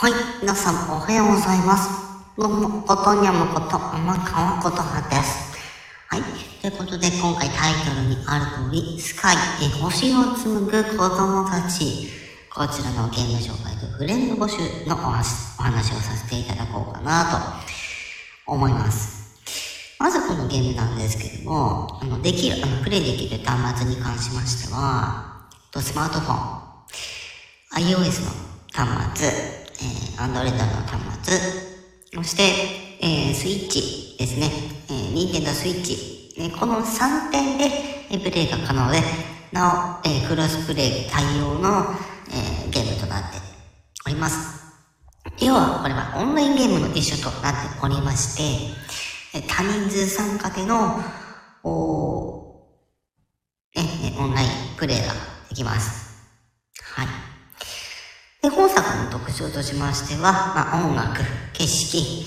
はい、皆さんおはようございます。どうも、ことにゃむこと、天川ことはです。はい、ということで今回タイトルにある通り、スカイ、え星を紡ぐ子供たち、こちらのゲーム紹介とフレンド募集のお話をさせていただこうかなと思います。まずこのゲームなんですけども、あの、できる、あの、プレイできる端末に関しましては、スマートフォン、iOS の端末、えー、Android の端末、そして、えー、スイッチですね、えー、Nintendo Switch、え、この3点で、えー、プレイが可能で、なお、えー、クロスプレイ対応の、えー、ゲームとなっております。要は、これはオンラインゲームの一種となっておりまして、え多人数参加での、おえ、オンラインプレイができます。はい。で、本作の特徴としましては、まあ、音楽、景色、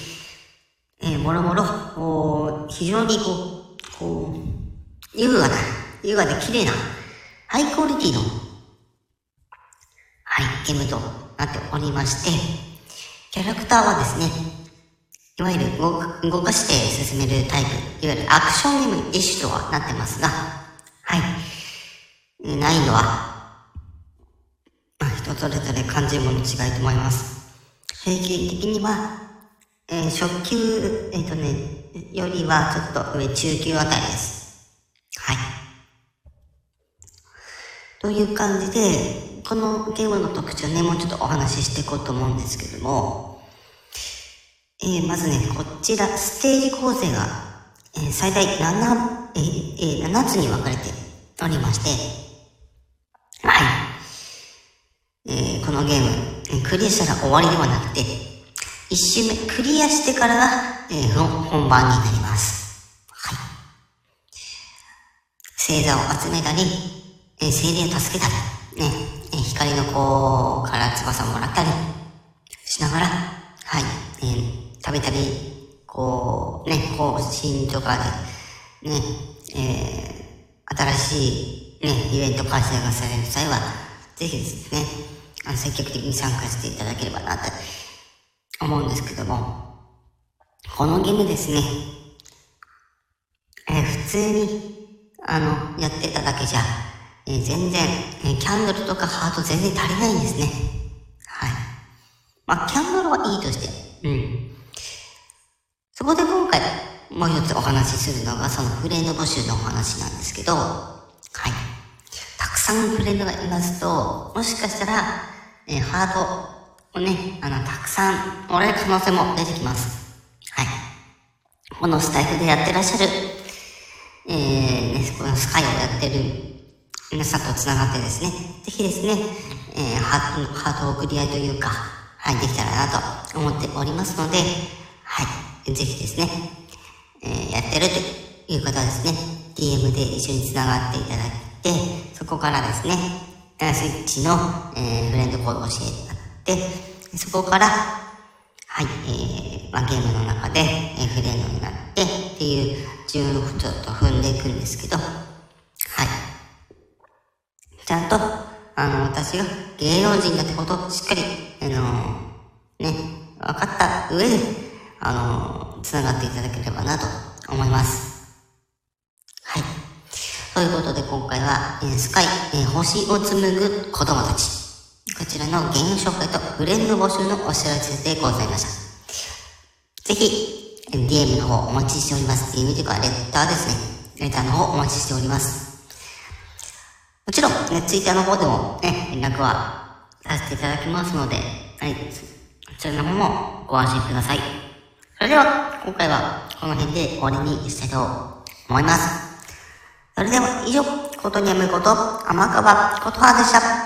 えー、もろもろ、非常にこう、こう、優雅な、優雅で綺麗な、ハイクオリティの、はい、ゲームとなっておりまして、キャラクターはですね、いわゆる動かして進めるタイプ、いわゆるアクションゲーム一種とはなってますが、はい、難易度はそれぞれ感じるもの違いと思います。平均的には、えー、初級、えっ、ー、とね、よりはちょっと上中級あたりです。はい。という感じで、このゲームの特徴ね、もうちょっとお話ししていこうと思うんですけども、えー、まずね、こちら、ステージ構成が、えー、最大7、えー、7つに分かれておりまして、はい。えー、このゲーム、クリアしたら終わりではなくて、一周目クリアしてからが、えー、本番になります。はい。星座を集めたり、えー、精霊を助けたり、ね、えー、光の子から翼をもらったりしながら、はい、えー、たびたび、こう、ね、更新とかで、ね、えー、新しい、ね、イベント開催がされる際は、ぜひですね、あの積極的に参加していただければなと思うんですけども、このゲームですね、えー、普通に、あの、やってただけじゃ、えー、全然、えー、キャンドルとかハート全然足りないんですね。はい。まあ、キャンドルはいいとして、うん。そこで今回、もう一つお話しするのが、そのフレンド募集のお話なんですけど、はい。さんフレンドがいますと、もしかしたら、えー、ハートをね、あの、たくさんもらえる可能性も出てきます。はい。このスタイフでやってらっしゃる、えー、ね、このスカイをやってる皆さんと繋がってですね、ぜひですね、えー、ハート、ハートを送り合いというか、はい、できたらなと思っておりますので、はい、ぜひですね、えー、やってるという方はですね、DM で一緒に繋がっていただいて、そこからですね、スイッチの、えー、フレンドコードを教えて、そこから、はい、えー、まあ、ゲームの中で、えー、フレンドになってっていう順をちょっと踏んでいくんですけど、はい。ちゃんと、あの、私が芸能人だってことをしっかり、あのー、ね、分かった上で、あのー、繋がっていただければなと思います。ということで今回は、えー、スカイ、えー、星を紡ぐ子供たち。こちらのゲーム紹介とフレンド募集のお知らせでございました。ぜひ、ゲームの方お待ちしております。ゲームというか、レッターですね。レターの方お待ちしております。もちろん、ね、ツイッターの方でもね、連絡はさせていただきますので、はい、こちらの方もご安心ください。それでは、今回はこの辺で終わりにしたいと思います。それでは以上、ことにゃむこと、天川ことはでした。